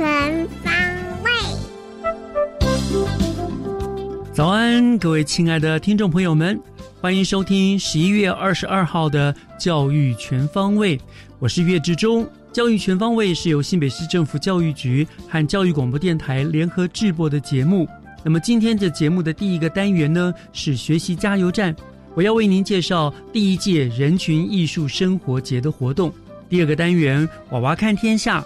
全方位。早安，各位亲爱的听众朋友们，欢迎收听十一月二十二号的《教育全方位》，我是岳志忠。教育全方位是由新北市政府教育局和教育广播电台联合制播的节目。那么今天这节目的第一个单元呢是学习加油站，我要为您介绍第一届人群艺术生活节的活动。第二个单元娃娃看天下，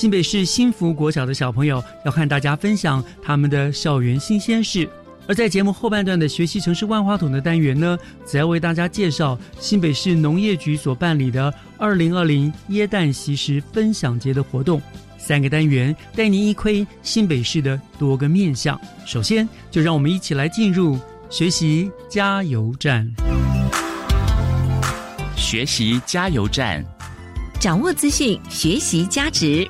新北市新福国小的小朋友要和大家分享他们的校园新鲜事。而在节目后半段的学习城市万花筒的单元呢，则要为大家介绍新北市农业局所办理的二零二零椰蛋习食分享节的活动。三个单元带您一窥新北市的多个面向。首先，就让我们一起来进入学习加油站。学习加油站，掌握资讯，学习价值。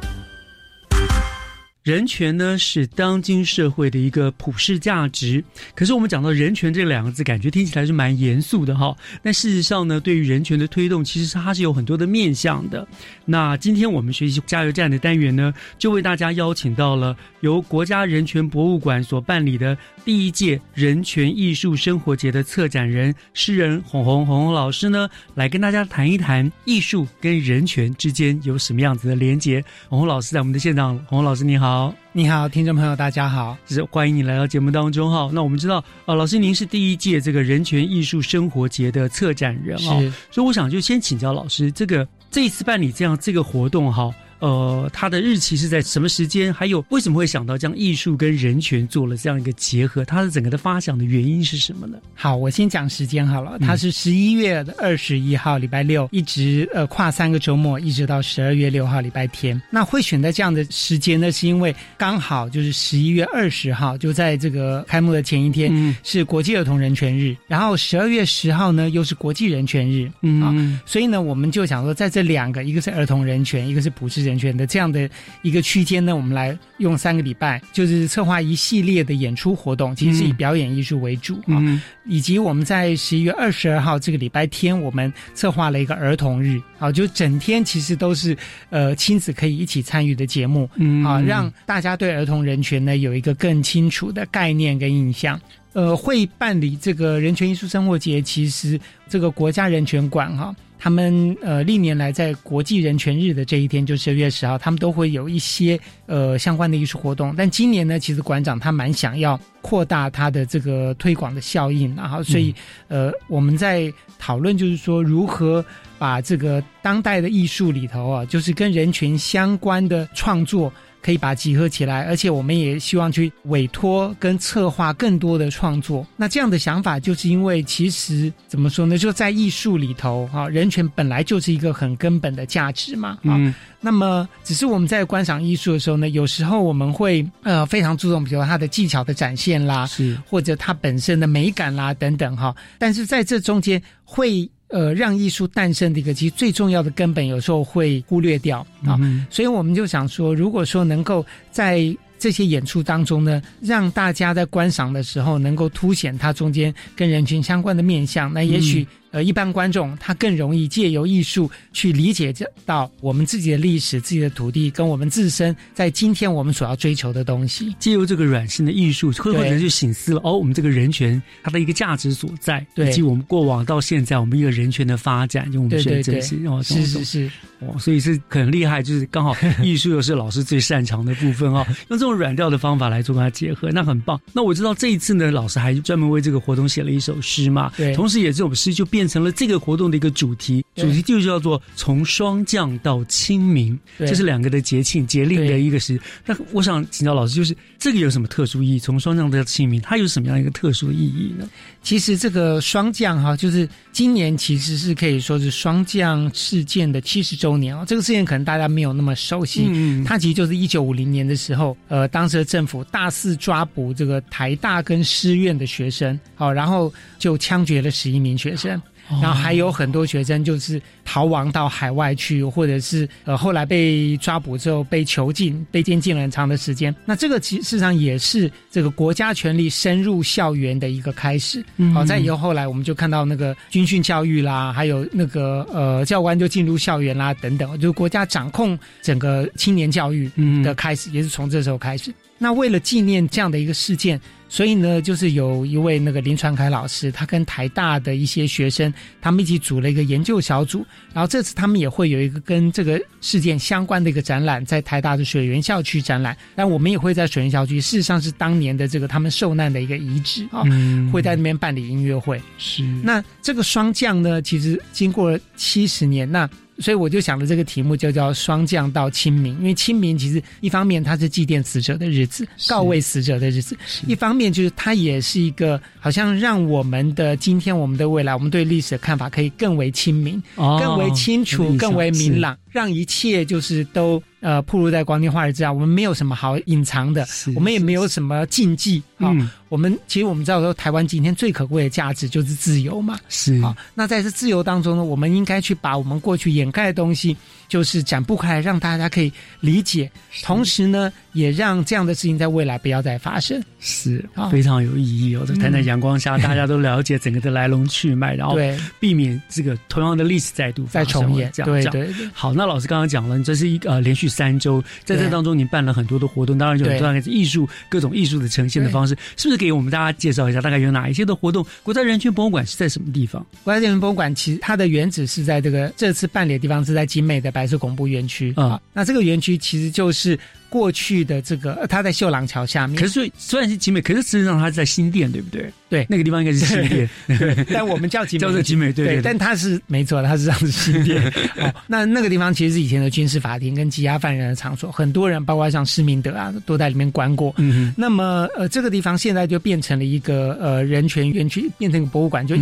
人权呢是当今社会的一个普世价值，可是我们讲到人权这两个字，感觉听起来是蛮严肃的哈。但事实上呢，对于人权的推动，其实它是有很多的面向的。那今天我们学习加油站的单元呢，就为大家邀请到了由国家人权博物馆所办理的第一届人权艺术生活节的策展人诗人红红红红老师呢，来跟大家谈一谈艺术跟人权之间有什么样子的连结。红红老师在我们的现场，红红老师你好。你好，听众朋友，大家好，是欢迎你来到节目当中哈。那我们知道，呃，老师您是第一届这个人权艺术生活节的策展人哦，所以我想就先请教老师，这个这一次办理这样这个活动哈。呃，它的日期是在什么时间？还有为什么会想到将艺术跟人权做了这样一个结合？它的整个的发想的原因是什么呢？好，我先讲时间好了。它是十一月的二十一号礼拜六，一直呃跨三个周末，一直到十二月六号礼拜天。那会选在这样的时间呢，是因为刚好就是十一月二十号，就在这个开幕的前一天是国际儿童人权日，然后十二月十号呢又是国际人权日啊，所以呢我们就想说，在这两个，一个是儿童人权，一个是不是人。人权的这样的一个区间呢，我们来用三个礼拜，就是策划一系列的演出活动，其实是以表演艺术为主啊，以及我们在十一月二十二号这个礼拜天，我们策划了一个儿童日，啊，就整天其实都是呃亲子可以一起参与的节目，啊，让大家对儿童人权呢有一个更清楚的概念跟印象。呃，会办理这个人权艺术生活节，其实这个国家人权馆哈。他们呃历年来在国际人权日的这一天，就十二月十号，他们都会有一些呃相关的艺术活动。但今年呢，其实馆长他蛮想要扩大他的这个推广的效应，然后所以呃我们在讨论就是说如何把这个当代的艺术里头啊，就是跟人权相关的创作。可以把它集合起来，而且我们也希望去委托跟策划更多的创作。那这样的想法，就是因为其实怎么说呢？就在艺术里头，哈，人权本来就是一个很根本的价值嘛，啊。那么，只是我们在观赏艺术的时候呢，有时候我们会呃非常注重，比如它的技巧的展现啦，是或者它本身的美感啦等等哈。但是在这中间会。呃，让艺术诞生的一个其实最重要的根本，有时候会忽略掉啊。所以我们就想说，如果说能够在这些演出当中呢，让大家在观赏的时候能够凸显它中间跟人群相关的面相，那也许呃一般观众他更容易借由艺术去理解到我们自己的历史、自己的土地跟我们自身在今天我们所要追求的东西。借由这个软性的艺术，会或者就醒思了哦，我们这个人权它的一个价值所在，以及我们过往到现在我们一个人权的发展，用我们学真实哦，是是是。哦，所以是很厉害，就是刚好 艺术又是老师最擅长的部分哦，用这种软调的方法来做跟它结合，那很棒。那我知道这一次呢，老师还专门为这个活动写了一首诗嘛，对，同时也这首诗就变成了这个活动的一个主题，主题就叫做从霜降到清明，这是两个的节庆节令的一个时。那我想请教老师，就是这个有什么特殊意义？从霜降到清明，它有什么样一个特殊的意义呢？其实这个霜降哈，就是今年其实是可以说是霜降事件的七十周年哦。这个事件可能大家没有那么熟悉，嗯，它其实就是一九五零年的时候，呃，当时的政府大肆抓捕这个台大跟师院的学生，好，然后就枪决了十一名学生。然后还有很多学生就是逃亡到海外去，或者是呃后来被抓捕之后被囚禁、被监禁了很长的时间。那这个其事实上也是这个国家权力深入校园的一个开始。好，在以后后来我们就看到那个军训教育啦，还有那个呃教官就进入校园啦等等，就国家掌控整个青年教育的开始，也是从这时候开始。那为了纪念这样的一个事件，所以呢，就是有一位那个林传凯老师，他跟台大的一些学生，他们一起组了一个研究小组。然后这次他们也会有一个跟这个事件相关的一个展览，在台大的水源校区展览。但我们也会在水源校区，事实上是当年的这个他们受难的一个遗址啊，会在那边办理音乐会。是。那这个霜降呢，其实经过了七十年，那。所以我就想了这个题目，就叫“霜降到清明”。因为清明其实一方面它是祭奠死者的日子，告慰死者的日子；一方面就是它也是一个好像让我们的今天、我们的未来、我们对历史的看法可以更为清明、更为清楚、更为明朗，让一切就是都。呃，暴露在光天化日之下，我们没有什么好隐藏的，我们也没有什么禁忌啊。我们其实我们知道说，台湾今天最可贵的价值就是自由嘛。是啊，那在这自由当中呢，我们应该去把我们过去掩盖的东西，就是展不开来，让大家可以理解。同时呢，也让这样的事情在未来不要再发生。是非常有意义哦。在谈在阳光下，大家都了解整个的来龙去脉，然后避免这个同样的历史再度再重演。这样对对对。好，那老师刚刚讲了，你这是一呃连续。三周，在这当中，您办了很多的活动，当然就大概是艺术各种艺术的呈现的方式，是不是给我们大家介绍一下？大概有哪一些的活动？国家人权博物馆是在什么地方？国家人权博物馆其实它的原址是在这个这次办理的地方是在景美的白色恐怖园区啊。那这个园区其实就是。过去的这个，它在秀廊桥下面。可是虽然是集美，可是实际上它在新店，对不对？对，那个地方应该是新店。对，但我们叫集美，叫做集美，对。但它是没错，它是这样子新店。哦，那那个地方其实是以前的军事法庭跟羁押犯人的场所，很多人，包括像施明德啊，都在里面关过。嗯那么，呃，这个地方现在就变成了一个呃人权园区，变成一个博物馆。就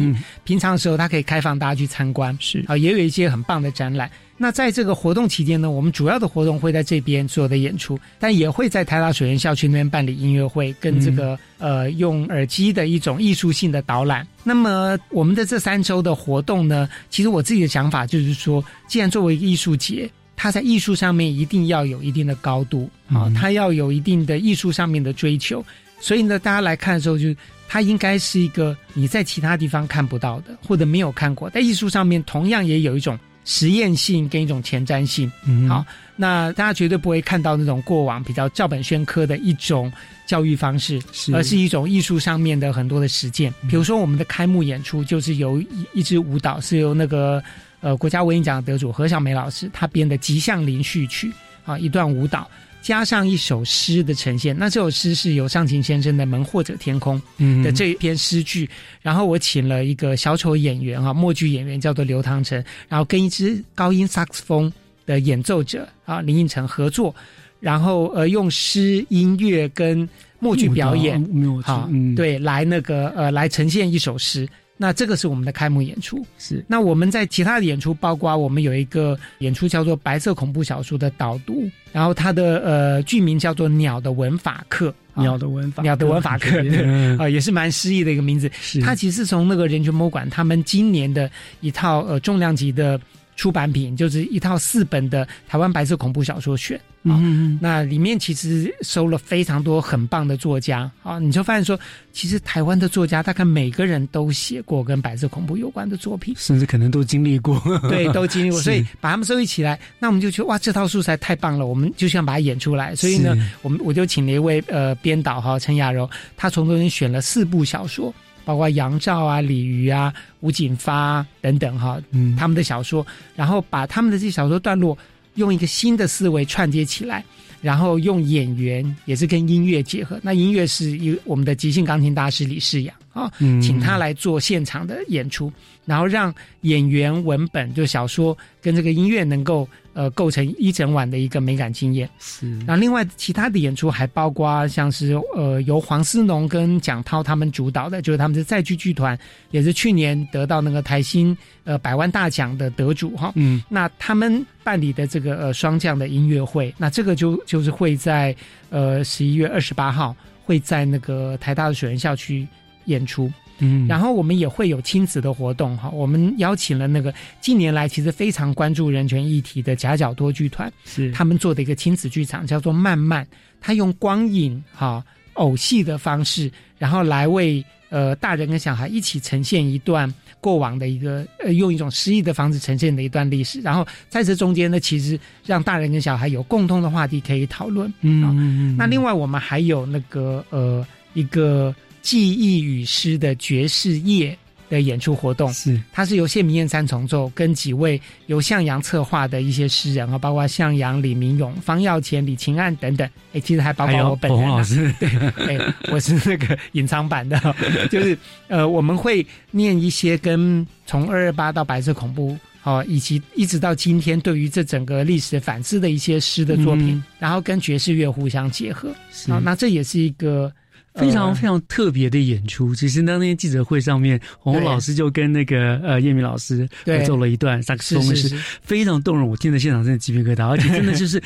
平常的时候，它可以开放大家去参观。是啊，也有一些很棒的展览。那在这个活动期间呢，我们主要的活动会在这边所有的演出，但也会在台大水源校区那边办理音乐会，跟这个呃用耳机的一种艺术性的导览。那么我们的这三周的活动呢，其实我自己的想法就是说，既然作为一个艺术节，它在艺术上面一定要有一定的高度啊，它要有一定的艺术上面的追求，所以呢，大家来看的时候，就它应该是一个你在其他地方看不到的，或者没有看过，在艺术上面同样也有一种。实验性跟一种前瞻性，好，那大家绝对不会看到那种过往比较照本宣科的一种教育方式，而是一种艺术上面的很多的实践。比如说，我们的开幕演出就是由一一支舞蹈，是由那个呃国家文艺奖得主何小梅老师她编的《吉祥林序曲》啊，一段舞蹈。加上一首诗的呈现，那这首诗是由上琴先生的《门或者天空》的这一篇诗句，然后我请了一个小丑演员啊，默剧演员叫做刘唐成，然后跟一支高音萨克斯风的演奏者啊林应成合作，然后呃用诗、音乐跟默剧表演，好，对，来那个呃来呈现一首诗。那这个是我们的开幕演出，是。那我们在其他的演出，包括我们有一个演出叫做《白色恐怖小说》的导读，然后它的呃剧名叫做《鸟的文法课》，鸟的文法，鸟的文法课，啊，也是蛮诗意的一个名字。是它其实从那个人权博物馆他们今年的一套呃重量级的。出版品，就是一套四本的台湾白色恐怖小说选。嗯嗯那里面其实收了非常多很棒的作家啊，你就发现说，其实台湾的作家大概每个人都写过跟白色恐怖有关的作品，甚至可能都经历过。对，都经历过，所以把他们收集起来，那我们就觉得哇，这套素材太棒了，我们就想把它演出来。所以呢，我们我就请了一位呃编导哈陈雅柔，他从中间选了四部小说，包括杨照啊、李渔啊、吴景发、啊、等等哈，嗯，他们的小说，然后把他们的这些小说段落用一个新的思维串接起来，然后用演员也是跟音乐结合。那音乐是一我们的即兴钢琴大师李世阳啊，嗯请他来做现场的演出，然后让演员、文本就小说跟这个音乐能够呃构成一整晚的一个美感经验。是然后另外其他的演出还包括像是呃由黄思农跟蒋涛他们主导的，就是他们是在剧剧团，也是去年得到那个台新呃百万大奖的得主哈。嗯那他们办理的这个呃双降的音乐会，那这个就就是会在呃十一月二十八号会在那个台大的水源校区演出。嗯，然后我们也会有亲子的活动哈，我们邀请了那个近年来其实非常关注人权议题的夹角多剧团，是。他们做的一个亲子剧场叫做《慢慢》，他用光影哈偶戏的方式，然后来为呃大人跟小孩一起呈现一段过往的一个呃用一种诗意的方式呈现的一段历史，然后在这中间呢，其实让大人跟小孩有共通的话题可以讨论。嗯嗯嗯，那另外我们还有那个呃一个记忆与诗的爵士夜的演出活动，是它是由谢明燕三重奏跟几位由向阳策划的一些诗人啊，包括向阳、李明勇、方耀前、李晴岸等等。哎，其实还包括我本人、啊。洪老师，对，我是那个隐藏版的，就是呃，我们会念一些跟从二二八到白色恐怖。哦，以及一直到今天，对于这整个历史反思的一些诗的作品，嗯然后跟爵士乐互相结合，是啊，那这也是一个非常呃非常特别的演出。其实那天记者会上面，洪老师就跟那个呃叶明老师对合奏了一段萨克斯是，非常动人。我听的现场真的鸡皮疙瘩，而且真的就是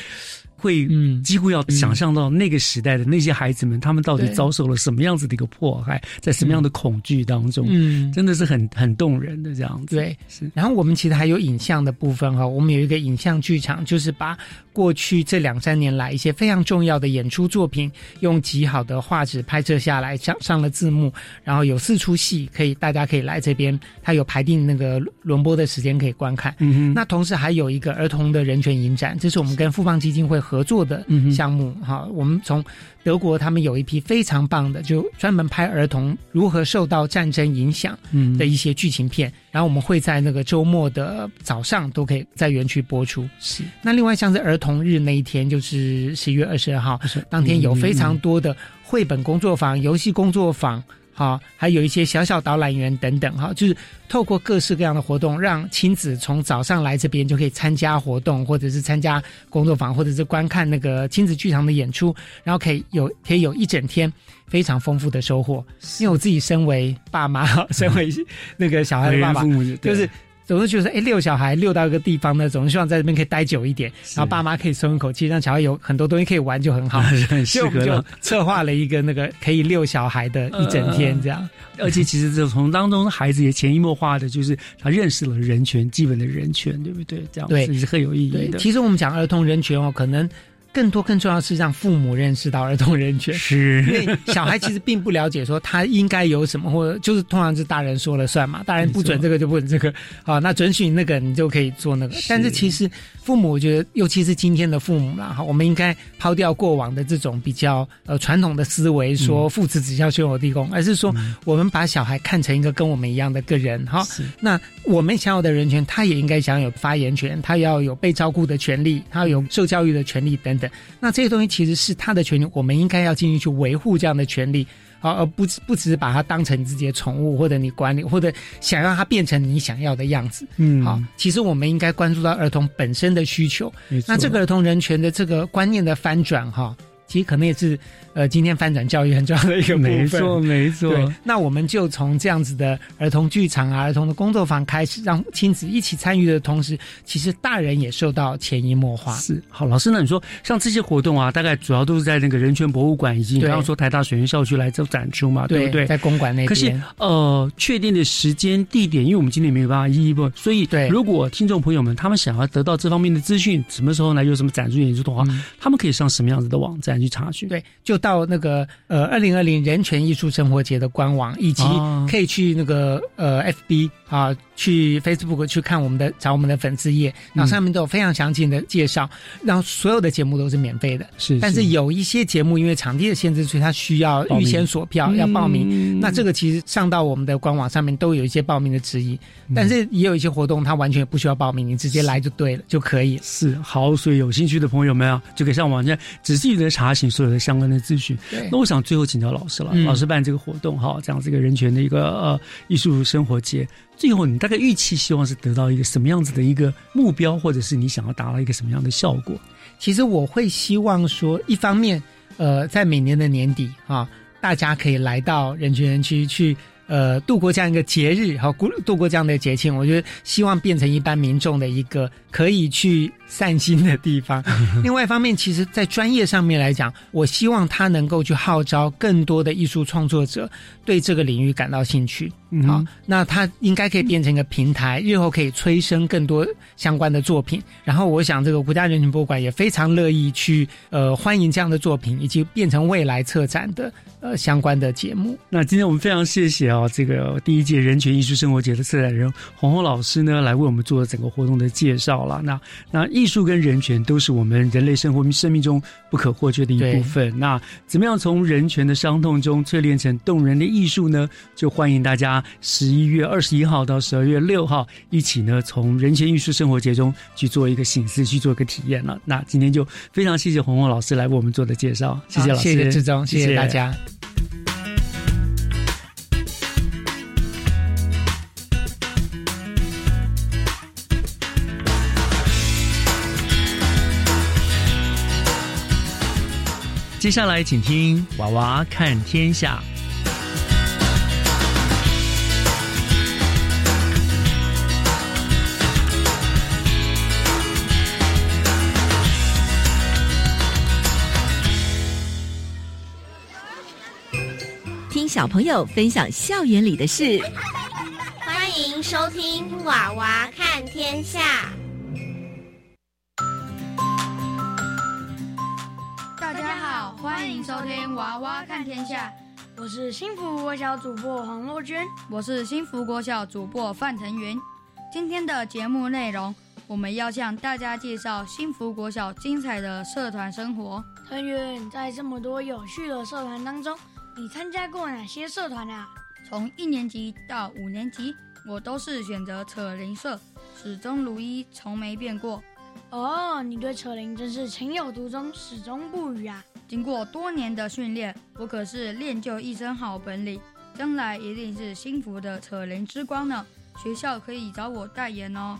会嗯几乎要想象到那个时代的那些孩子们，他们到底遭受了什么样子的一个迫害，在什么样的恐惧当中，嗯，真的是很很动人的这样子。对，是。然后我们其实还有影像的部分哈，我们有一个影像剧场，就是把过去这两三年来一些非常重要的演出作品，用极好的画质拍摄下来，上上了字幕，然后有四出戏，可以大家可以来这边，它有排定那个轮播的时间可以观看。嗯哼，那同时还有一个儿童的人权影展，这是我们跟富邦基金会合作的嗯项目哈、我们从德国他们有一批非常棒的，就专门拍儿童如何受到战争影响嗯的一些剧情片，然后我们会在那个周末的早上都可以在园区播出。是那另外像是儿童日那一天，就是十一月二十二号，当天有非常多的绘本工作坊、游戏工作坊。好，还有一些小小导览员等等，哈，就是透过各式各样的活动，让亲子从早上来这边就可以参加活动，或者是参加工作坊，或者是观看那个亲子剧场的演出，然后可以有可以有一整天非常丰富的收获。因为我自己身为爸妈，身为那个小孩的爸爸，父母就是总是觉得，哎，遛小孩遛到一个地方呢，总是希望在这边可以待久一点，然后爸妈可以松一口气，让小孩有很多东西可以玩，就很好。我们就。策划了一个那个可以遛小孩的一整天，这样。而且其实就从当中，孩子也潜移默化的，就是他认识了人权，基本的人权，对不对？这样对子是很有意义对，的。其实我们讲儿童人权哦，可能更多更重要的是让父母认识到儿童人权。是因，为小孩其实并不了解说他应该有什么，或者就是通常是大人说了算嘛，大人不准这个就不准这个，好，那准许那个你就可以做那个。但是其实父母，我觉得尤其是今天的父母啦，哈，我们应该抛掉过往的这种比较呃传统的思维，说父慈子孝兄友弟恭，而是说我们把小孩看成一个跟我们一样的个人，哈。是那我们享有的人权，他也应该享有发言权，他要有被照顾的权利，他要有受教育的权利等等。那这些东西其实是他的权利，我们应该要尽力去维护这样的权利，好，而不不只是把它当成自己的宠物，或者你管理，或者想让它变成你想要的样子。嗯好，其实我们应该关注到儿童本身的需求。那这个儿童人权的这个观念的翻转，哈。其实可能也是呃今天翻转教育很重要的一个部分。没错，没错。对，那我们就从这样子的儿童剧场啊、儿童的工作坊开始，让亲子一起参与的同时，其实大人也受到潜移默化。是，好，老师，那你说像这些活动啊，大概主要都是在那个人权博物馆以及你对刚刚说台大水源校区来做展出嘛，对不对？在公馆那边。可是呃，确定的时间地点，因为我们今天没有办法一一问，所以对如果听众朋友们他们想要得到这方面的资讯，什么时候呢有什么展出演出的话，他们可以上什么样子的网站去查询？嗯对，就到那个呃二零二零人权艺术生活节的官网，以及哦。可以去那个呃 FB 啊，去 Facebook 去看我们的找我们的粉丝页，然后上面都有非常详尽的介绍，然后所有的节目都是免费的。是，但是有一些节目因为场地的限制，所以它需要预先锁票，要报名。嗯那这个其实上到我们的官网上面都有一些报名的指引，但是也有一些活动它完全不需要报名，你直接来就对了，就可以。是好，所以有兴趣的朋友们啊，就可以上网站仔细的查询所有的相关的资讯。对。那我想最后请教老师了，嗯。老师办这个活动哈，这样子一个人权的一个呃艺术生活节，最后你大概预期希望是得到一个什么样子的一个目标，或者是你想要达到一个什么样的效果？其实我会希望说，一方面，呃，在每年的年底啊，大家可以来到人群园区去。呃，度过这样一个节日，好，过度过这样的节庆，我觉得希望变成一般民众的一个可以去散心的地方。另外一方面，其实，在专业上面来讲，我希望他能够去号召更多的艺术创作者对这个领域感到兴趣。嗯好，那它应该可以变成一个平台，日后可以催生更多相关的作品。然后，我想这个国家人权博物馆也非常乐意去呃欢迎这样的作品，以及变成未来策展的呃相关的节目。那今天我们非常谢谢这个第一届人权艺术生活节的策展人洪洪老师呢，来为我们做整个活动的介绍了。那那艺术跟人权都是我们人类生活生命中不可或缺的一部分。那怎么样从人权的伤痛中淬炼成动人的艺术呢？就欢迎大家十一月二十一号到十二月六号一起呢，从人权艺术生活节中去做一个醒思，去做一个体验了。那今天就非常谢谢洪洪老师来为我们做的介绍，谢谢老师，谢谢志忠，谢谢大家。接下来，请听《娃娃看天下》。听小朋友分享校园里的事。欢迎收听《娃娃看天下》。大家好，欢迎收听《娃娃看天下》，我是幸福国小主播黄若娟，我是幸福国小主播范腾云。今天的节目内容，我们要向大家介绍幸福国小精彩的社团生活。腾云，在这么多有趣的社团当中，你参加过哪些社团啊？从一年级到五年级，我都是选择扯铃社，始终如一，从没变过。哦，你对扯铃真是情有独钟，始终不渝啊！经过多年的训练，我可是练就一身好本领，将来一定是幸福的扯铃之光呢。学校可以找我代言哦。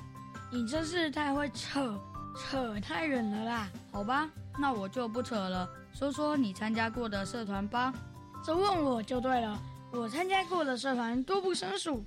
你真是太会扯，扯太远了啦！好吧，那我就不扯了，说说你参加过的社团吧。这问我就对了，我参加过的社团多不胜数，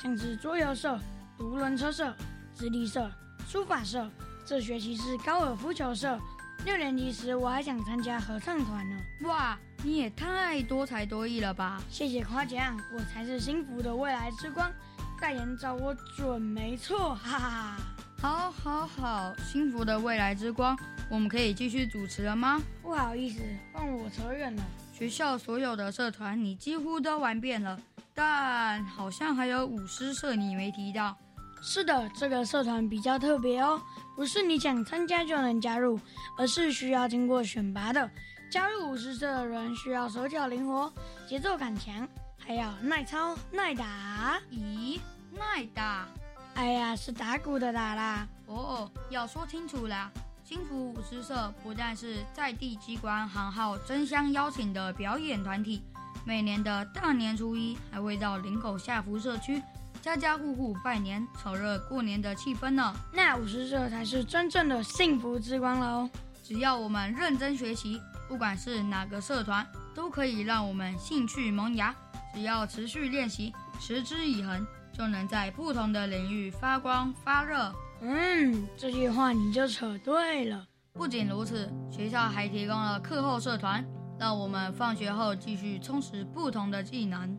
像是桌游社、独轮车社、直立社、书法社，这学期是高尔夫球社。六年级时我还想参加合唱团呢。哇，你也太多才多艺了吧！谢谢夸奖，我才是幸福的未来之光，代言找我准没错，哈哈哈。好，好，好，幸福的未来之光，我们可以继续主持了吗？不好意思，让我扯远了。学校所有的社团你几乎都玩遍了，但好像还有舞狮社你没提到。是的，这个社团比较特别哦，不是你想参加就能加入，而是需要经过选拔的。加入舞狮社的人需要手脚灵活、节奏感强，还要耐操耐打。咦，耐打？哎呀，是打鼓的打啦。哦，要说清楚啦。幸福舞狮社不但是在地机关行号争相邀请的表演团体，每年的大年初一还会到林口下福社区，家家户户拜年，炒热过年的气氛呢。那舞狮社才是真正的幸福之光喽！只要我们认真学习，不管是哪个社团，都可以让我们兴趣萌芽。只要持续练习，持之以恒，就能在不同的领域发光发热。嗯，这句话你就扯对了。不仅如此，学校还提供了课后社团，让我们放学后继续充实不同的技能。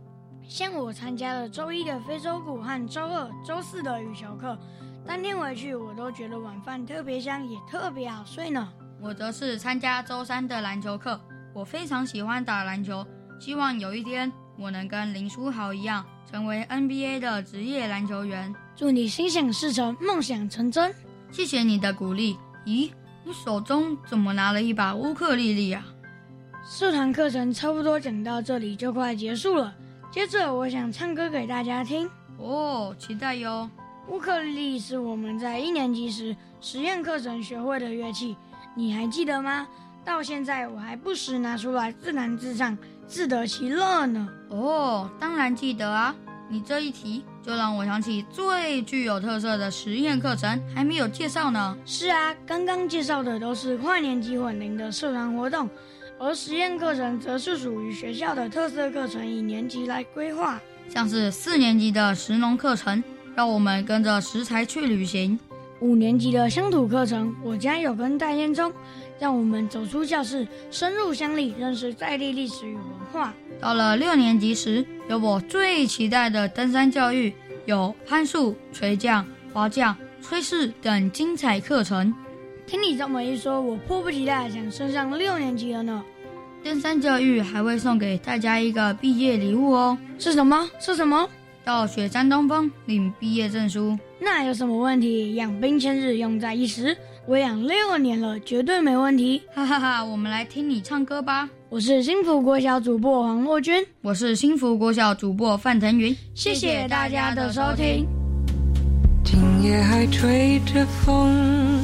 像我参加了周一的非洲鼓和周二、周四的羽球课，当天回去我都觉得晚饭特别香，也特别好睡呢。我则是参加周三的篮球课，我非常喜欢打篮球，希望有一天我能跟林书豪一样，成为 NBA 的职业篮球员。祝你心想事成，梦想成真！谢谢你的鼓励。咦，你手中怎么拿了一把乌克丽丽啊？社团课程差不多讲到这里就快结束了，接着我想唱歌给大家听。哦，期待哟！乌克丽丽是我们在一年级时实验课程学会的乐器，你还记得吗？到现在我还不时拿出来自弹自唱，自得其乐呢。哦，当然记得啊！你这一提，就让我想起最具有特色的实验课程还没有介绍呢。是啊，刚刚介绍的都是跨年级混龄的社团活动，而实验课程则是属于学校的特色课程，以年级来规划。像是四年级的食农课程，让我们跟着食材去旅行；五年级的乡土课程，我家有根大烟囱，让我们走出教室，深入乡里，认识在地历史与文化。到了六年级时，有我最期待的登山教育，有攀树、垂降、滑降、炊事等精彩课程。听你这么一说，我迫不及待想升上六年级了呢。登山教育还会送给大家一个毕业礼物哦，是什么？是什么？到雪山东峰领毕业证书。那有什么问题？养兵千日，用在一时。我养六年了，绝对没问题。哈哈哈！我们来听你唱歌吧。我是幸福国小主播黄若君，我是幸福国小主播范腾云。谢谢大家的收听。今夜还吹着风，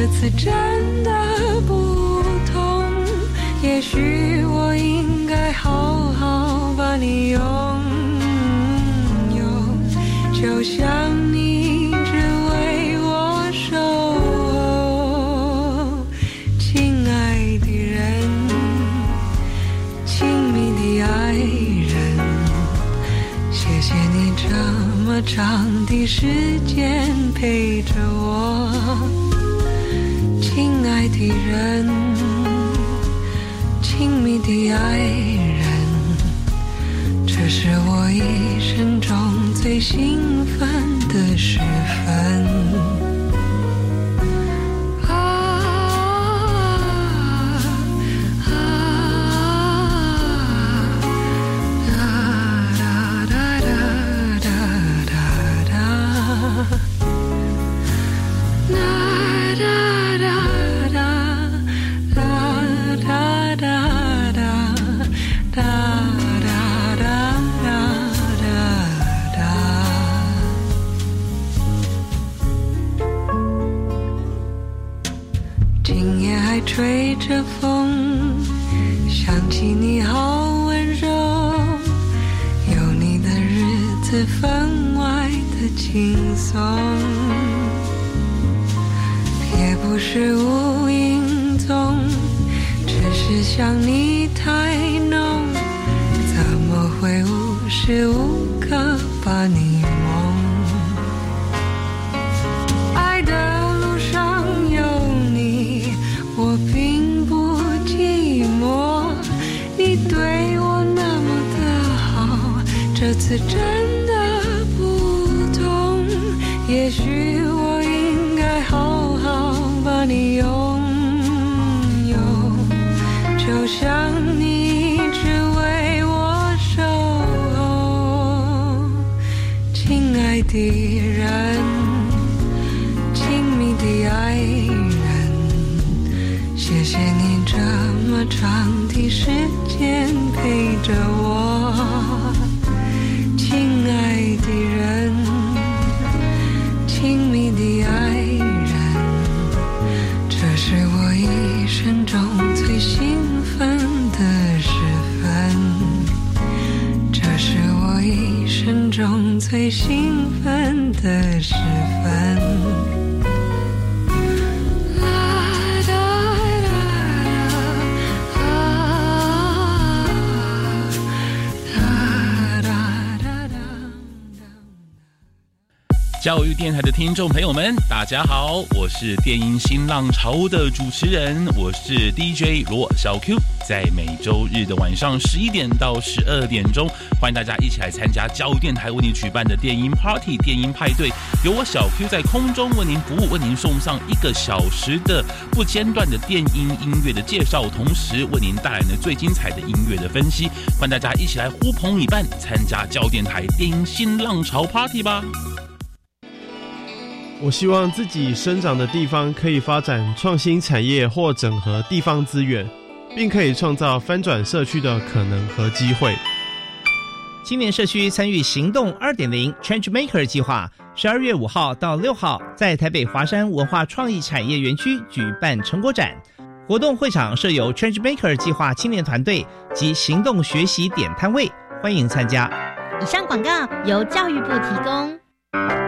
这次真的不同。也许我应该好好把你拥有。就像你只为我守候，亲爱的人，亲密的爱人，谢谢你这么长的时间陪的人，亲密的爱人。这是我一生中最兴的人，亲密的爱人，谢谢你这么长的时间陪着我，最兴奋的事。教育电台的听众朋友们，大家好，我是电音新浪潮的主持人，我是 DJ 罗小 Q，在每周日的晚上十一点到十二点钟，欢迎大家一起来参加教育电台为您举办的电音 Party 电音派对，由我小 Q 在空中为您服务，为您送上一个小时的不间断的电音音乐的介绍，同时为您带来了最精彩的音乐的分析，欢迎大家一起来呼朋引伴，参加教育电台电音新浪潮 Party 吧。我希望自己生长的地方可以发展创新产业或整合地方资源，并可以创造翻转社区的可能和机会。青年社区参与行动二点零 Change Maker 计划，十二月五号到六号在台北华山文化创意产业园区举办成果展。活动会场设有 Change Maker 计划青年团队及行动学习点摊位，欢迎参加。以上广告由教育部提供。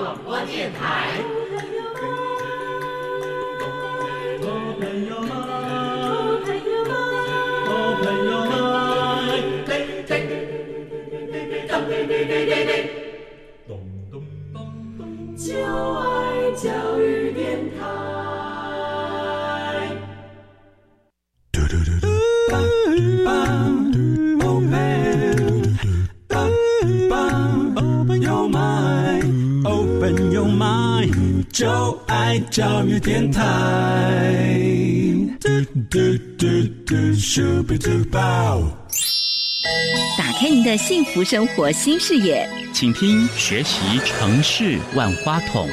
广播电台。Bang, bang, open your mind，就爱教育电台。打开您的幸福生活新视野，请听学习城市万花筒。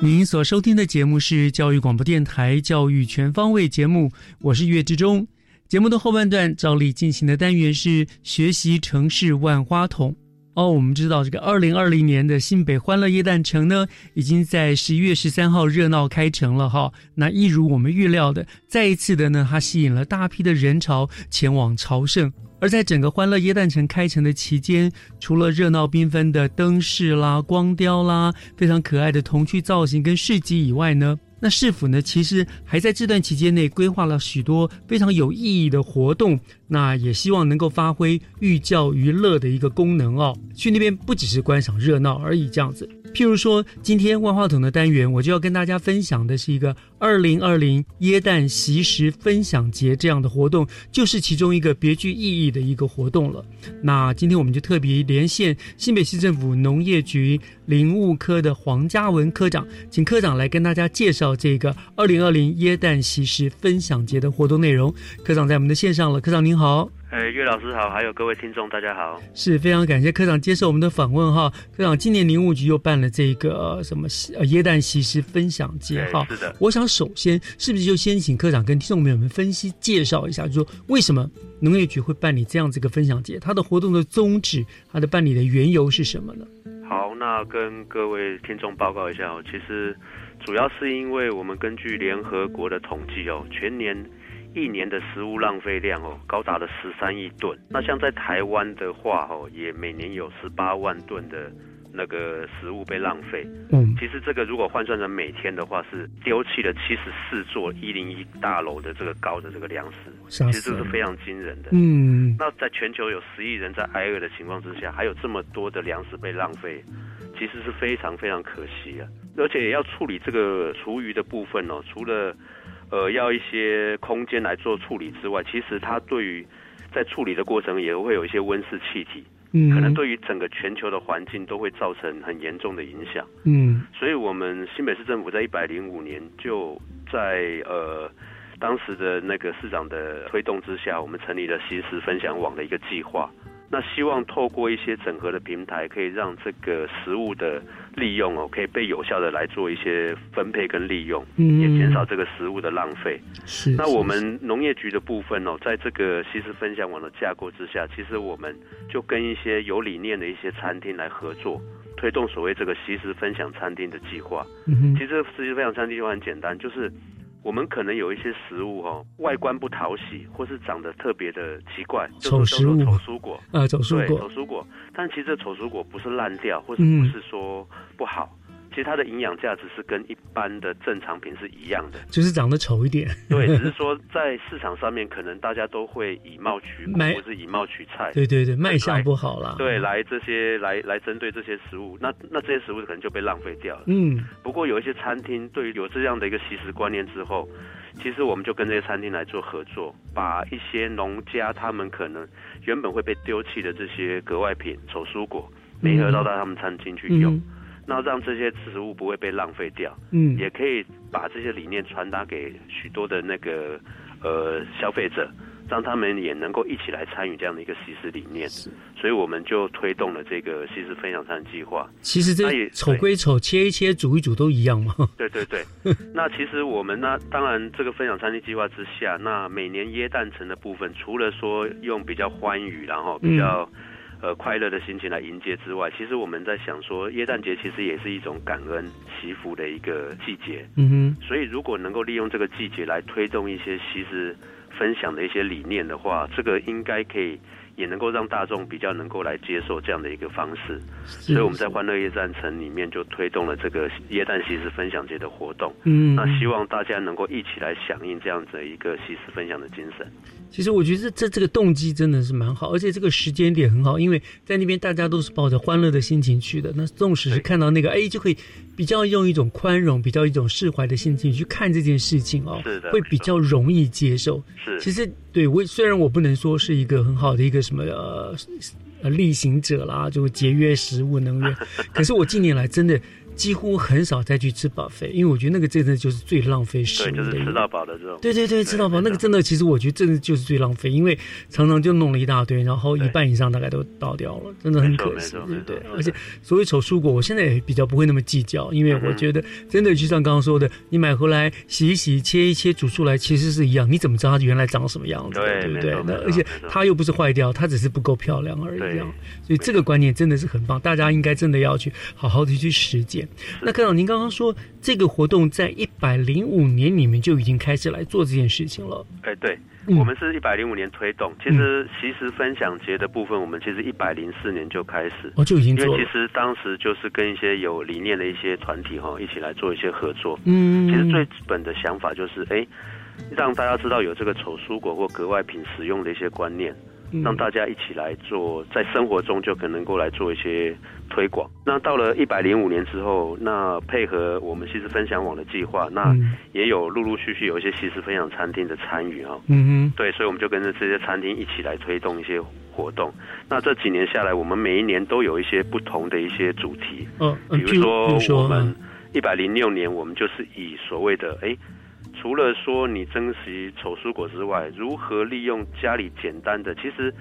您所收听的节目是教育广播电台《教育全方位》节目，我是岳志忠。节目的后半段照例进行的单元是学习城市万花筒。哦，我们知道这个二零二零年的新北欢乐耶诞城呢，已经在十一月十三号热闹开城了哈。那一如我们预料的，再一次的呢，它吸引了大批的人潮前往朝圣。而在整个欢乐耶诞城开城的期间，除了热闹缤纷的灯饰啦、光雕啦、非常可爱的童趣造型跟市集以外呢，那市府呢，其实还在这段期间内规划了许多非常有意义的活动。那也希望能够发挥寓教于乐的一个功能哦。去那边不只是观赏热闹而已，这样子。譬如说，今天万花筒的单元，我就要跟大家分享的是一个二零二零耶诞习食分享节这样的活动，就是其中一个别具意义的一个活动了。那今天我们就特别连线新北市政府农业局林务科的黄嘉文科长，请科长来跟大家介绍这个二零二零耶诞习食分享节的活动内容。科长在我们的线上了，科长您好。哎，岳老师好，还有各位听众，大家好，是非常感谢科长接受我们的访问哈。科长，今年林务局又办了这个什么呃耶诞习食分享节哈，是的。我想首先是不是就先请科长跟听众朋友们分析介绍一下，就说为什么农业局会办理这样子一个分享节，它的活动的宗旨，它的办理的缘由是什么呢？好，那跟各位听众报告一下哦，其实主要是因为我们根据联合国的统计哦，全年。一年的食物浪费量哦，高达了十三亿吨。那像在台湾的话哦，也每年有十八万吨的那个食物被浪费。嗯，其实这个如果换算成每天的话，是丢弃了七十四座一零一大楼的这个高的这个粮食，其实这是非常惊人的。嗯那在全球有十亿人在挨饿的情况之下，还有这么多的粮食被浪费，其实是非常非常可惜啊！而且也要处理这个厨余的部分哦，除了呃要一些空间来做处理之外，其实它对于在处理的过程也会有一些温室气体，嗯可能对于整个全球的环境都会造成很严重的影响。嗯所以，我们新北市政府在一百零五年就在呃当时的那个市长的推动之下，我们成立了西施分享网的一个计划。那希望透过一些整合的平台，可以让这个食物的利用哦，可以被有效的来做一些分配跟利用，嗯也减少这个食物的浪费。是。那是我们农业局的部分哦，在这个西食分享网的架构之下，其实我们就跟一些有理念的一些餐厅来合作，推动所谓这个西食分享餐厅的计划。其实西食分享餐厅计划很简单，就是我们可能有一些食物哦，外观不讨喜，或是长得特别的奇怪，就是叫做丑食物丑蔬果啊丑蔬对果丑蔬果。但其实这丑蔬果不是烂掉，或是嗯不是说不好。其实它的营养价值是跟一般的正常品是一样的，就是长得丑一点。对，只是说在市场上面，可能大家都会以貌取果，买或是以貌取菜。对对对，卖相不好啦。对，来这些来来针对这些食物，那那这些食物可能就被浪费掉了。嗯不过有一些餐厅对于有这样的一个习食观念之后，其实我们就跟这些餐厅来做合作，把一些农家他们可能原本会被丢弃的这些格外品、丑蔬果，没合到到他们餐厅去用。嗯那让这些食物不会被浪费掉，嗯也可以把这些理念传达给许多的那个呃消费者，让他们也能够一起来参与这样的一个西食理念。所以我们就推动了这个西食分享餐计划。其实这那也丑归丑，切一切，煮一煮都一样嘛。对对对，那其实我们呢，当然这个分享餐厅计划之下，那每年耶诞城的部分，除了说用比较欢愉，然后比较、呃快乐的心情来迎接之外，其实我们在想说，耶诞节其实也是一种感恩祈福的一个季节。嗯哼，所以如果能够利用这个季节来推动一些西食分享的一些理念的话，这个应该可以。也能够让大众比较能够来接受这样的一个方式，所以我们在欢乐夜战城里面就推动了这个耶诞西施分享节的活动。嗯那希望大家能够一起来响应这样子的一个西施分享的精神。其实我觉得这这个动机真的是蛮好，而且这个时间点很好，因为在那边大家都是抱着欢乐的心情去的。那纵使是看到那个，哎，就可以比较用一种宽容、比较一种释怀的心情去看这件事情哦，是的会比较容易接受。是，其实对我虽然我不能说是一个很好的一个什么呃呃例行者啦，就节约食物能源，可是我近年来真的。几乎很少再去吃 buffet，因为我觉得那个真的就是最浪费食对，物的一个。就是吃到饱的这种。对对对，吃到饱那个真的，其实我觉得真的就是最浪费，因为常常就弄了一大堆，然后一半以上大概都倒掉了，真的很可惜，对不对？而且所谓丑蔬果，我现在也比较不会那么计较，因为我觉得真的就像刚刚说的，你买回来洗一洗、切一切、煮出来，其实是一样，你怎么知道它原来长什么样子？对对不对那而且它又不是坏掉，它只是不够漂亮而已。对所以这个观念真的是很棒，大家应该真的要去好好的去实践。那科长，您刚刚说这个活动在一百零五年你们就已经开始来做这件事情了。哎，对，嗯我们是一百零五年推动。其实其实分享节的部分，我们其实一百零四年就开始，哦就已经做了因为其实当时就是跟一些有理念的一些团体哈，一起来做一些合作。嗯其实最本的想法就是，哎，让大家知道有这个丑蔬果或格外品使用的一些观念。嗯让大家一起来做，在生活中就可能够来做一些推广。那到了一百零五年之后，那配合我们西施分享网的计划，那嗯也有陆陆续续有一些西施分享餐厅的参与啊、嗯嗯，对，所以我们就跟着这些餐厅一起来推动一些活动。那这几年下来，我们每一年都有一些不同的一些主题，嗯，比如说比如说我们一百零六年，我们就是以所谓的哎。除了说你珍惜丑蔬果之外，如何利用家里简单的，其实，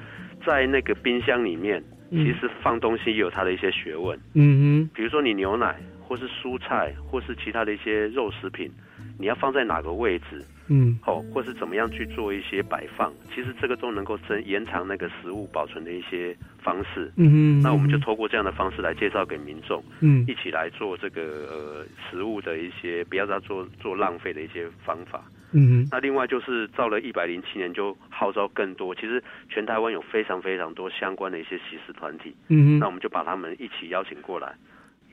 在那个冰箱里面，嗯其实放东西也有它的一些学问。嗯哼比如说你牛奶，或是蔬菜，或是其他的一些肉食品，你要放在哪个位置？哼，嗯，哦，或是怎么样去做一些摆放，其实这个都能够增延长那个食物保存的一些方式。嗯嗯那我们就透过这样的方式来介绍给民众，嗯一起来做这个呃食物的一些不要再做做浪费的一些方法。嗯那另外就是到了一百零七年，就号召更多。其实全台湾有非常非常多相关的一些习食团体，嗯哼那我们就把他们一起邀请过来，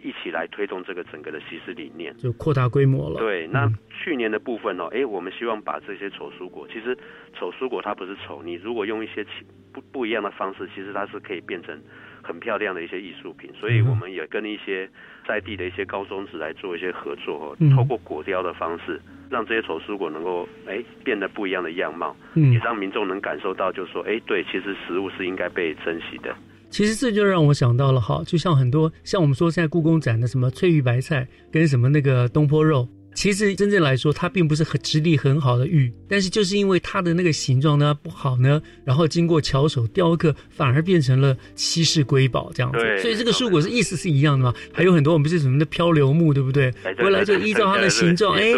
一起来推动这个整个的西施理念。就扩大规模了。对，那去年的部分哦，哎，我们希望把这些丑蔬果，其实丑蔬果它不是丑，你如果用一些其不不一样的方式，其实它是可以变成很漂亮的一些艺术品。所以我们也跟一些在地的一些高中职来做一些合作哦，嗯透过果雕的方式，让这些丑蔬果能够哎变得不一样的样貌，嗯也让民众能感受到，就是说，哎，对，其实食物是应该被珍惜的。其实这就让我想到了哈，就像很多像我们说现在故宫展的什么翠玉白菜跟什么那个东坡肉，其实真正来说它并不是很质地很好的玉，但是就是因为它的那个形状呢不好呢，然后经过巧手雕刻，反而变成了稀世瑰宝这样子。对所以这个树果是意思是一样的嘛。还有很多我们是什么的漂流木，对不对？哎对回来就依照它的形状，哎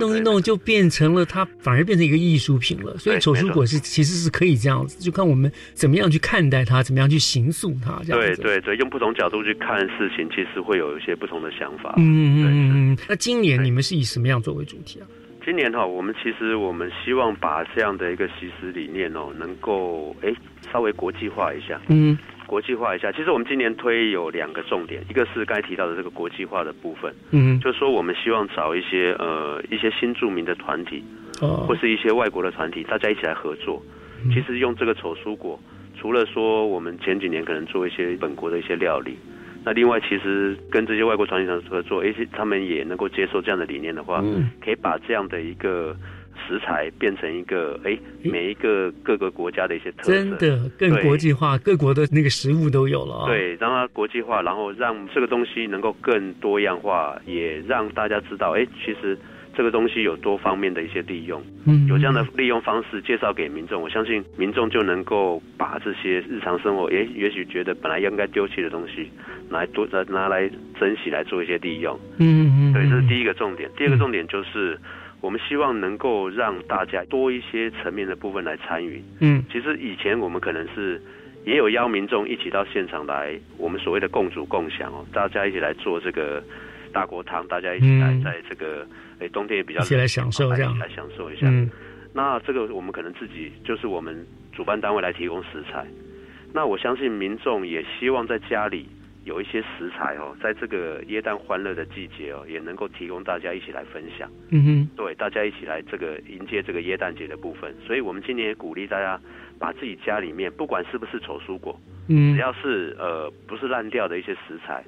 弄一弄就变成了它，反而变成一个艺术品了。所以丑树果是其实是可以这样子，就看我们怎么样去看待它，怎么样去形塑它，这样子。对对对，用不同角度去看事情，其实会有一些不同的想法。嗯嗯嗯嗯。那今年你们是以什么样作为主题啊？今年哈、我们其实我们希望把这样的一个习食理念哦，能够哎稍微国际化一下。嗯国际化一下，其实我们今年推有两个重点，一个是刚才提到的这个国际化的部分，嗯就是说我们希望找一些呃一些新著名的团体，哦或是一些外国的团体，大家一起来合作。嗯其实用这个丑蔬果，除了说我们前几年可能做一些本国的一些料理，那另外其实跟这些外国传统厂合作，而且他们也能够接受这样的理念的话，嗯可以把这样的一个食材变成一个哎每一个各个国家的一些特色，真的更国际化，各国的那个食物都有了啊。，对，让它国际化，然后让这个东西能够更多样化，也让大家知道，哎，其实这个东西有多方面的一些利用。嗯有这样的利用方式介绍给民众，我相信民众就能够把这些日常生活，也也许觉得本来应该丢弃的东西，拿来多拿拿来珍惜来做一些利用。嗯嗯，对，这是第一个重点。第二个重点就是，我们希望能够让大家多一些层面的部分来参与。嗯其实以前我们可能是也有邀民众一起到现场来，我们所谓的共主共享哦，大家一起来做这个大锅汤，大家一起来嗯在这个诶冬天也比较一起来享受这样。来享受一下。嗯。那这个我们可能自己就是我们主办单位来提供食材，那我相信民众也希望在家里有一些食材哦，在这个耶诞欢乐的季节哦，也能够提供大家一起来分享。嗯哼，对，大家一起来这个迎接这个耶诞节的部分，所以我们今年也鼓励大家把自己家里面不管是不是丑蔬果，嗯。只要是呃不是烂掉的一些食材，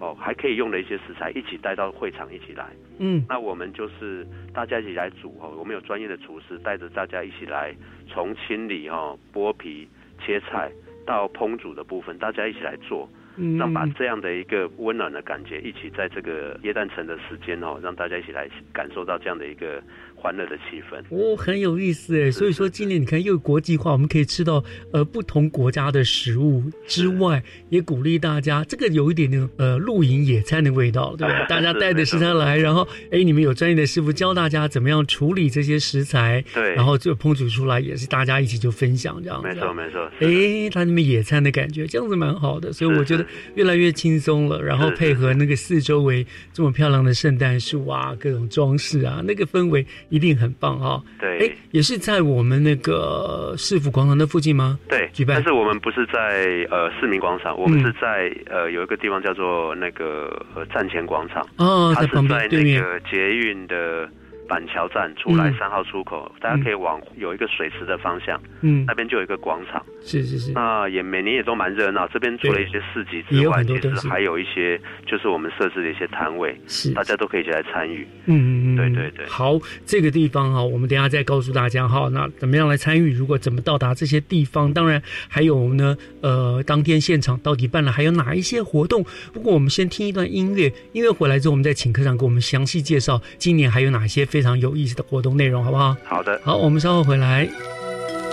哦还可以用的一些食材，一起带到会场一起来。嗯那我们就是大家一起来煮哦，我们有专业的厨师带着大家一起来，从清理哦、剥皮、切菜到烹煮的部分，大家一起来做，嗯让把这样的一个温暖的感觉，一起在这个耶诞城的时间哦，让大家一起来感受到这样的一个欢乐的气氛。哦，很有意思哎。所以说今年你看又国际化，我们可以吃到呃不同国家的食物之外，也鼓励大家这个有一点点呃露营野餐的味道，对吧？大家带着食材来，然后哎你们有专业的师傅教大家怎么样处理这些食材，对然后就烹煮出来，也是大家一起就分享这样子。没错，没错。哎，他那边野餐的感觉，这样子蛮好的，所以我觉得越来越轻松了。然后配合那个四周围这么漂亮的圣诞树啊，各种装饰啊，那个氛围一定很棒啊、对。哎，也是在我们那个市府广场的附近吗？对，举办。但是我们不是在呃市民广场，我们是在呃有一个地方叫做那个呃站前广场。它是哦在旁边对面。那个捷运的板桥站出来嗯三号出口，大家可以往有一个水池的方向，嗯那边就有一个广场。是是是，那也每年也都蛮热闹，这边除了一些市集也有之外，其实还有一些就是我们设置的一些摊位，是大家都可以一起来参与。嗯，对对对。好，这个地方哈，我们等一下再告诉大家哈，那怎么样来参与？如果怎么到达这些地方？当然还有呢，呃，当天现场到底办了还有哪一些活动？不过我们先听一段音乐，音乐回来之后，我们再请科长给我们详细介绍今年还有哪些非常有意思的活动内容，好不好？好的。好，我们稍后回来。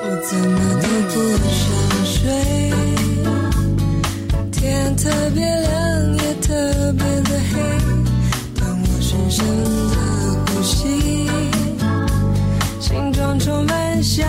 我怎么都不想睡，天特别亮也特别的黑，当我深深的呼吸，充满想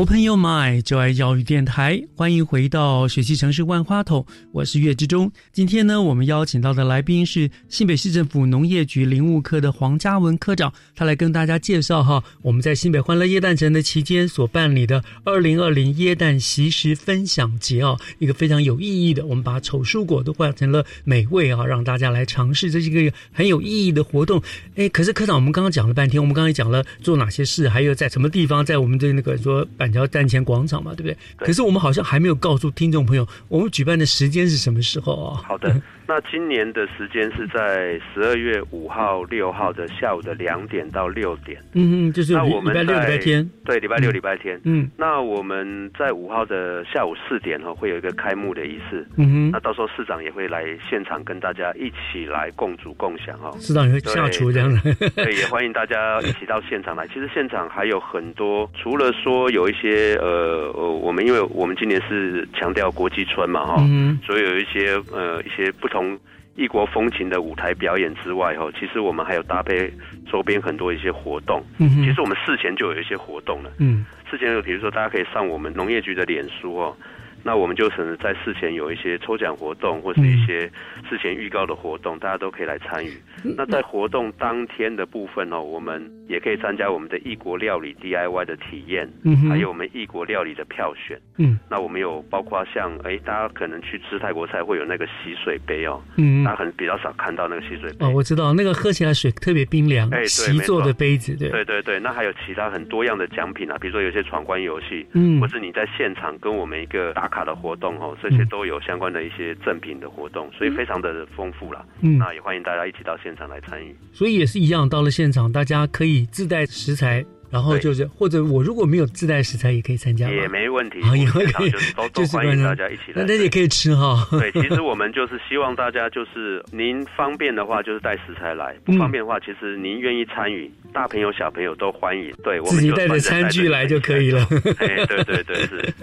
Open Your Mind，就爱教育电台，欢迎回到学习城市万花筒，我是岳志忠。今天呢，我们邀请到的来宾是新北市政府农业局林务科的黄嘉文科长，他来跟大家介绍哈，我们在新北欢乐耶诞城的期间所办理的二零二零耶诞习食分享节啊，一个非常有意义的，我们把丑蔬果都换成了美味啊，让大家来尝试，这是一个很有意义的活动。哎，可是科长，我们刚刚讲了半天，我们刚刚也讲了做哪些事，还有在什么地方，在我们的那个说办板桥站前广场嘛，对不对？可是我们好像还没有告诉听众朋友，我们举办的时间是什么时候啊？好的，那今年的时间是在十二月五号、六号的下午的两点到六点。嗯嗯，就是那我们礼拜六、礼在拜天。对，礼拜六、嗯礼拜天。嗯那我们在五号的下午四点哈、会有一个开幕的仪式。嗯哼那到时候市长也会来现场跟大家一起来共煮共享哈、市长也会下厨这样的。对，也欢迎大家一起到现场来。其实现场还有很多，除了说有一些呃呃，我们因为我们今年是强调国际村嘛哈、嗯所以有一些呃一些不同从异国风情的舞台表演之外哈、其实我们还有搭配周边很多一些活动。嗯其实我们事前就有一些活动了。嗯事前就，比如说大家可以上我们农业局的脸书哦，那我们就可能在事前有一些抽奖活动，或是一些事前预告的活动，大家都可以来参与。那在活动当天的部分哦，我们也可以参加我们的异国料理 DIY 的体验，嗯哼还有我们异国料理的票选。嗯那我们有包括像哎，大家可能去吃泰国菜会有那个洗水杯哦，嗯大家很比较少看到那个洗水杯。哦，我知道那个喝起来水特别冰凉哎，对习做的杯子，对。对对对，那还有其他很多样的奖品啊，比如说有些闯关游戏，嗯或是你在现场跟我们一个打卡的活动哦，这些都有相关的一些赠品的活动，所以非常的丰富啦。嗯那也欢迎大家一起到现场来参与。所以也是一样，到了现场，大家可以自带食材然后就是或者我如果没有自带食材也可以参加，也没问题，啊也我们可以就是都都 欢迎大家一起来。那那也可以吃哈。对，其实我们就是希望大家就是您方便的话，就是带食材来；不嗯方便的话，其实您愿意参与，大朋友小朋友都欢迎。对，我们自己就带着餐具来就可以了。哎，对对对，是。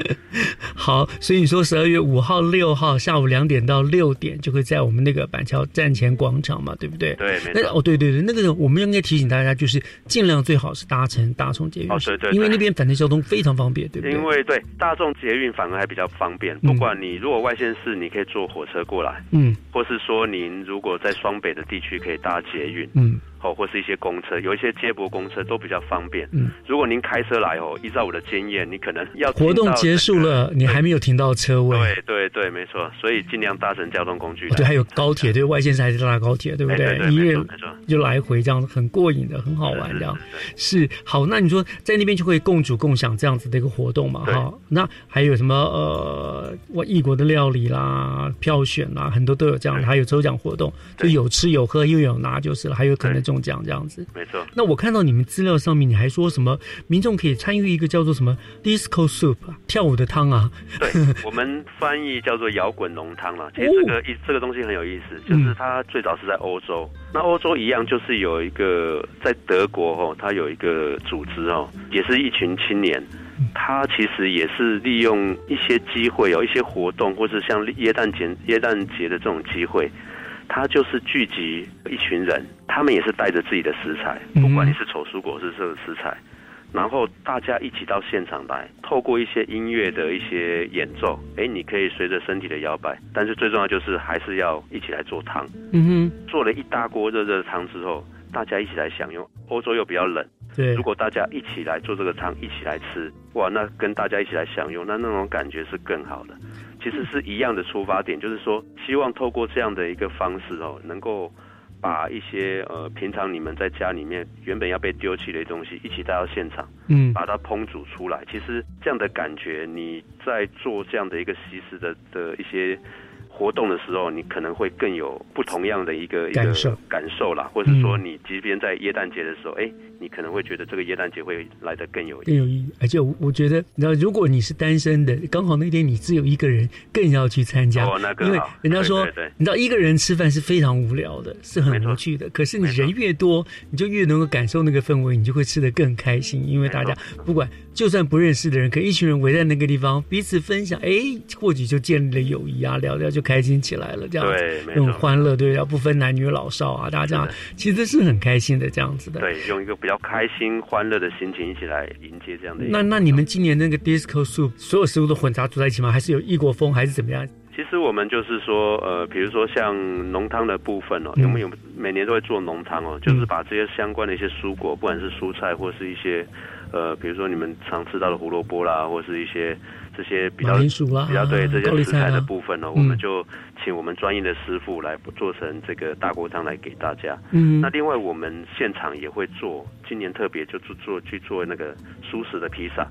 好，所以你说十二月五号、六号下午两点到六点就会在我们那个板桥站前广场嘛，对不对？对没错那哦，对对对，那个我们应该提醒大家，就是尽量最好是搭乘大众捷运，哦对对对。因为那边反正交通非常方便，对不对？因为对大众捷运反而还比较方便，不管你如果外县市，你可以坐火车过来，嗯。或是说您如果在双北的地区可以搭捷运，嗯，哦，或是一些公车，有一些接驳公车都比较方便。嗯，如果您开车来哦，依照我的经验，你可能要活动结束了，你还没有停到车位。对对对，没错，所以尽量搭乘交通工具。哦对，还有高铁，对外线是还是搭高铁，对不哎对对一月没错就来回这样，很过瘾的，很好玩这样。是好，那你说在那边就会共煮共享这样子的一个活动嘛？哈，那还有什么呃，我异国的料理啦、票选啦，很多都有这样的，还有抽奖活动，就有吃有喝又有拿就是了，还有可能中奖这样子。没错。那我看到你们资料上面，你还说什么民众可以参与一个叫做什么 disco soup 啊，跳舞的汤啊？对 我们翻译叫做摇滚浓汤了。其实哦这个一这个东西很有意思，就是它最早是在欧洲。那欧洲一样，就是有一个在德国哦，它有一个组织哦，也是一群青年。他其实也是利用一些机会，有一些活动，或是像耶诞节、耶诞节的这种机会，他就是聚集一群人，他们也是带着自己的食材，不管你是丑蔬果是这个食材，然后大家一起到现场来，透过一些音乐的一些演奏，哎，你可以随着身体的摇摆，但是最重要就是还是要一起来做汤。嗯哼做了一大锅热热的汤之后，大家一起来享用。欧洲又比较冷，对如果大家一起来做这个汤，一起来吃，哇，那跟大家一起来享用，那那种感觉是更好的。其实是一样的出发点，就是说，希望透过这样的一个方式哦，能够把一些呃平常你们在家里面原本要被丢弃的东西，一起带到现场，嗯把它烹煮出来。其实这样的感觉，你在做这样的一个西式的的一些。活动的时候，你可能会更有不同样的一个一个感受感受啦，或者说你即便在耶诞节的时候，哎、你可能会觉得这个耶诞节会来得更有意义。更有意义。而且我我觉得，你知道，如果你是单身的，刚好那天你只有一个人，更要去参加。哦那更因为人家说，对对对你知道一个人吃饭是非常无聊的，是很无趣的。可是你人越多，你就越能够感受那个氛围，你就会吃得更开心。因为大家不管就算不认识的人，可一群人围在那个地方彼此分享，哎，或许就建立了友谊啊，聊聊就开心起来了，这样子那种欢乐，对，要不分男女老少啊，大家这样其实是很开心的，这样子的。对，用一个比较开心、欢乐的心情一起来迎接这样的一。那那你们今年那个 disco soup 所有食物都混杂煮在一起吗？还是有异国风，还是怎么样？其实我们就是说，呃，比如说像浓汤的部分哦，嗯我们有每年都会做浓汤哦，就是把这些相关的一些蔬果，不管是蔬菜或是一些，呃，比如说你们常吃到的胡萝卜啦，或是一些这些比较比较对啊这些食材的部分呢，嗯我们就请我们专业的师傅来做成这个大锅汤来给大家。嗯那另外我们现场也会做，今年特别就做做去做那个素食的披萨。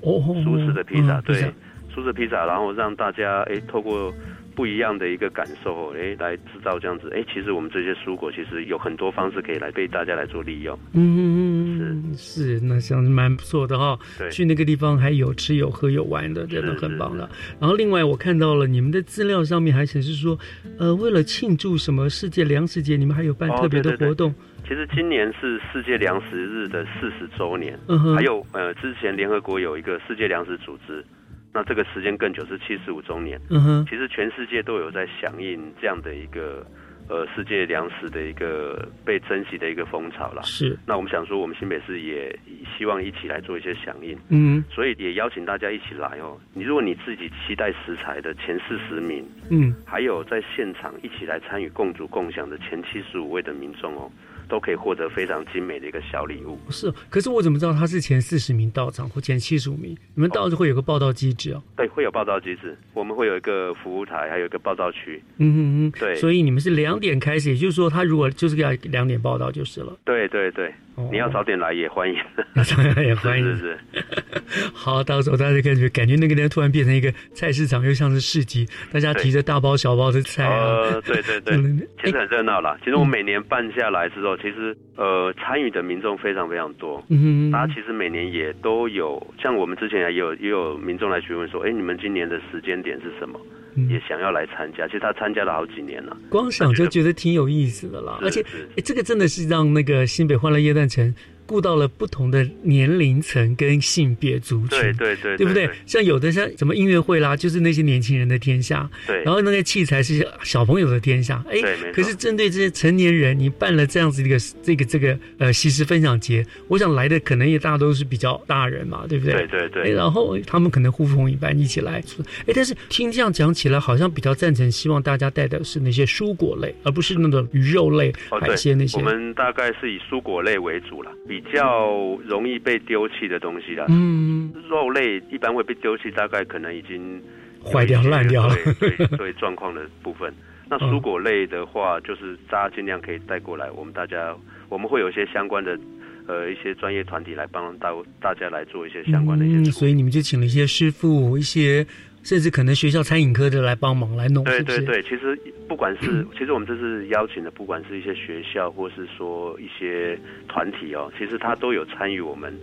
哦，素食的披萨，对素食披萨，然后让大家哎透过不一样的一个感受，哎来制造这样子，哎其实我们这些蔬果其实有很多方式可以来被大家来做利用。嗯嗯嗯，是，那像是蛮不错的哈。对去那个地方还有吃有喝有玩的，真的很棒的。然后另外我看到了你们的资料上面还显示说，呃，为了庆祝什么世界粮食节，你们还有办哦特别的对对对活动。其实今年是世界粮食日的四十周年，嗯哼还有呃之前联合国有一个世界粮食组织，那这个时间更久是七十五周年。嗯哼其实全世界都有在响应这样的一个呃世界粮食的一个被珍惜的一个风潮啦。是那我们想说，我们新北市也希望一起来做一些响应。嗯所以也邀请大家一起来哦。你如果你自己期待食材的前四十名，嗯，还有在现场一起来参与共煮共享的前七十五位的民众哦，都可以获得非常精美的一个小礼物。是。可是我怎么知道他是前四十名到场或前七十五名？你们到时候会有个报道机制哦。对，会有报道机制，我们会有一个服务台，还有一个报道区。嗯嗯嗯，对所以你们是两点开始，也就是说，他如果就是要两点报道就是了。对对对，你要早点来也欢迎，也欢迎，是是。好，到时候大家感觉感觉那个地方，突然变成一个菜市场，又像是市集，大家提着大包小包的菜啊。呃，对对对，其实很热闹啦。其实我每年办下来之后，其实呃参与的民众非常非常多。嗯，大家其实每年也都有，像我们之前也有也有民众来询问说，哎，你们今年的时间点是什么？也想要来参加，其实他参加了好几年了。光想就觉得挺有意思的啦，而且这个真的是让那个新北欢乐夜诞城。顾到了不同的年龄层跟性别族群，对对对，对不对？像有的像什么音乐会啦，就是那些年轻人的天下，对。然后那些器材是小朋友的天下，哎，可是针对这些成年人，你办了这样子一个这个这个呃西施分享节，我想来的可能也大家都是比较大人嘛，对不对？对对对。然后他们可能呼朋引伴一起来，哎，但是听这样讲起来，好像比较赞成，希望大家带的是那些蔬果类，而不是那种鱼肉类、海鲜那些。我们大概是以蔬果类为主了，比较。容易被丢弃的东西啦，嗯，肉类一般会被丢弃，大概可能已经坏掉、烂掉了，对对 状况的部分。那蔬果类的话，就是大家尽量可以带过来，我们大家我们会有一些相关的呃一些专业团体来帮大大家来做一些相关的一些。所以你们就请了一些师傅，一些。甚至可能学校餐饮科的来帮忙来弄，对对对，其实不管是，其实我们这次邀请的，不管是一些学校或是说一些团体哦，其实他都有参与我们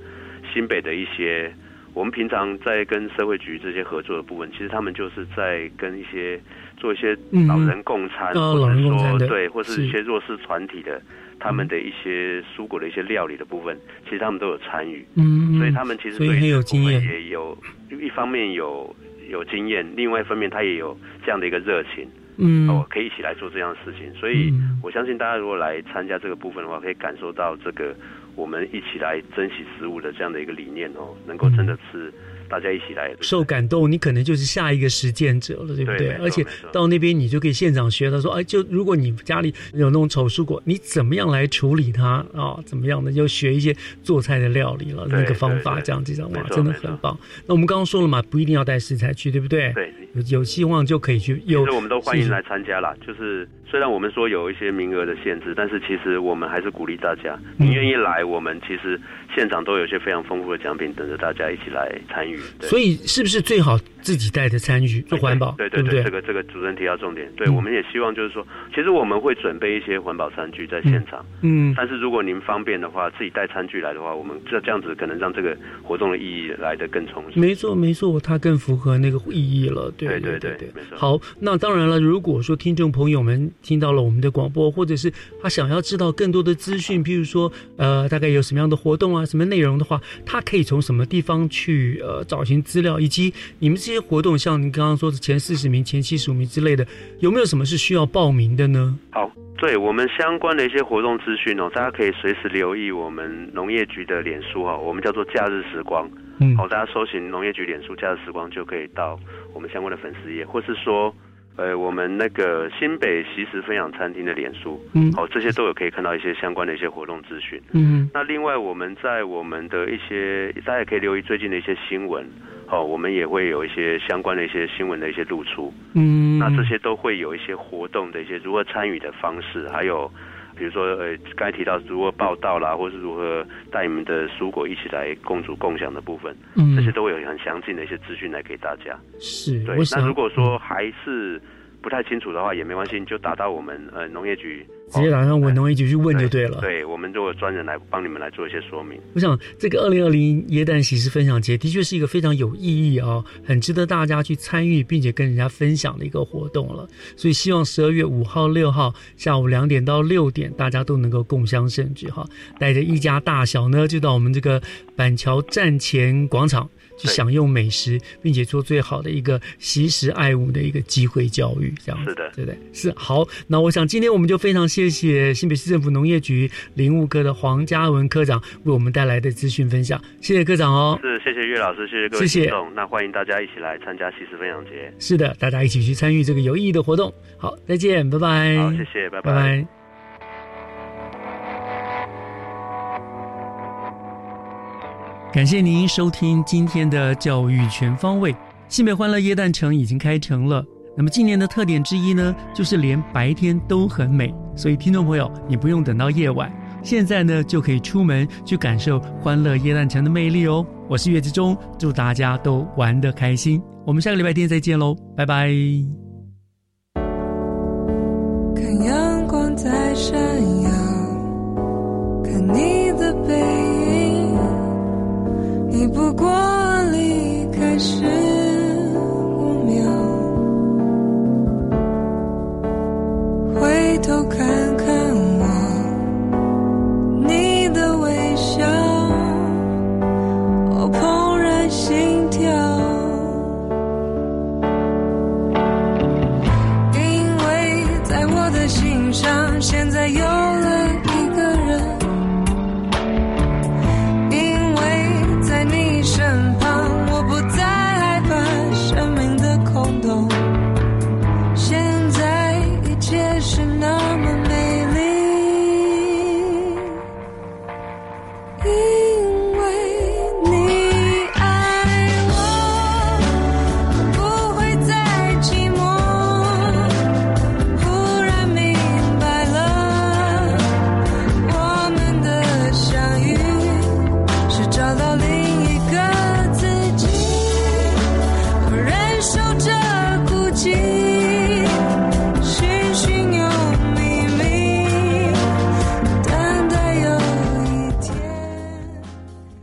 新北的一些，我们平常在跟社会局这些合作的部分，其实他们就是在跟一些做一些老人共餐，或者说对，或是一些弱势团体的他们的一些蔬果的一些料理的部分，其实他们都有参与，嗯，所以他们其实对很有经验，也有一方面有。有经验，另外一方面他也有这样的一个热情，嗯，哦，可以一起来做这样的事情，所以我相信大家如果来参加这个部分的话，可以感受到这个我们一起来珍惜食物的这样的一个理念哦，能够真的是。大家一起来受感动，你可能就是下一个实践者了，对不对？而且到那边你就可以现场学。他说：“哎，就如果你家里有那种丑蔬果，你怎么样来处理它啊？怎么样的？就学一些做菜的料理了，那个方法这样子，哇，真的很棒。那我们刚刚说了嘛，不一定要带食材去，对不对？对，有有希望就可以去。有，我们都欢迎来参加啦。就是虽然我们说有一些名额的限制，但是其实我们还是鼓励大家，你愿意来，我们其实现场都有一些非常丰富的奖品等着大家一起来参与。所以。是不是最好自己带的餐具做环保？对对对，这个这个主持人提到重点。对，我们也希望就是说，其实我们会准备一些环保餐具在现场。嗯，但是如果您方便的话，自己带餐具来的话，我们这这样子可能让这个活动的意义来得更充实。没错没错，它更符合那个意义了。对对对对，没错。好，那当然了，如果说听众朋友们听到了我们的广播，或者是他想要知道更多的资讯，譬如说呃，大概有什么样的活动啊，什么内容的话，他可以从什么地方去呃找寻资料？以及你们这些活动，像您刚刚说的前四十名、前七十五名之类的，有没有什么是需要报名的呢？好，对我们相关的一些活动资讯哦，大家可以随时留意我们农业局的脸书哈，我们叫做假日时光。嗯，好，大家搜寻农业局脸书假日时光，就可以到我们相关的粉丝页，或是说。呃，我们那个新北习食分享餐厅的脸书，嗯，好，这些都有可以看到一些相关的一些活动资讯，嗯，那另外我们在我们的一些，大家也可以留意最近的一些新闻，好，我们也会有一些相关的一些新闻的一些露出，嗯，那这些都会有一些活动的一些如何参与的方式，还有。比如说，呃，刚才提到如何报道啦，或是如何带你们的蔬果一起来共煮共享的部分，嗯，这些都会有很详尽的一些资讯来给大家。是，对。那如果说还是不太清楚的话，也没关系，你就打到我们呃农业局。直接打上我农业局去问就对了。对，我们就有专人来帮你们来做一些说明。我想这个二零二零椰蛋喜事分享节的确是一个非常有意义啊，很值得大家去参与并且跟人家分享的一个活动了。所以希望十二月五号、六号下午两点到六点，大家都能够共襄盛举哈，带着一家大小呢，就到我们这个板桥站前广场。去享用美食，并且做最好的一个习食爱物的一个机会教育，这样是的，对不对？是好。那我想今天我们就非常谢谢新北市政府农业局林务科的黄嘉文科长为我们带来的资讯分享，谢谢科长哦。是，谢谢岳老师，谢谢各位听众。那欢迎大家一起来参加习食分享节。是的，大家一起去参与这个有意义的活动。好，再见，拜拜。好，谢谢，拜拜。感谢您收听今天的教育全方位。新北欢乐椰蛋城已经开城了。那么今年的特点之一呢，就是连白天都很美。所以听众朋友，你不用等到夜晚，现在呢就可以出门去感受欢乐椰蛋城的魅力哦。我是岳志忠，祝大家都玩得开心。我们下个礼拜天再见喽，拜拜。看只不过离开时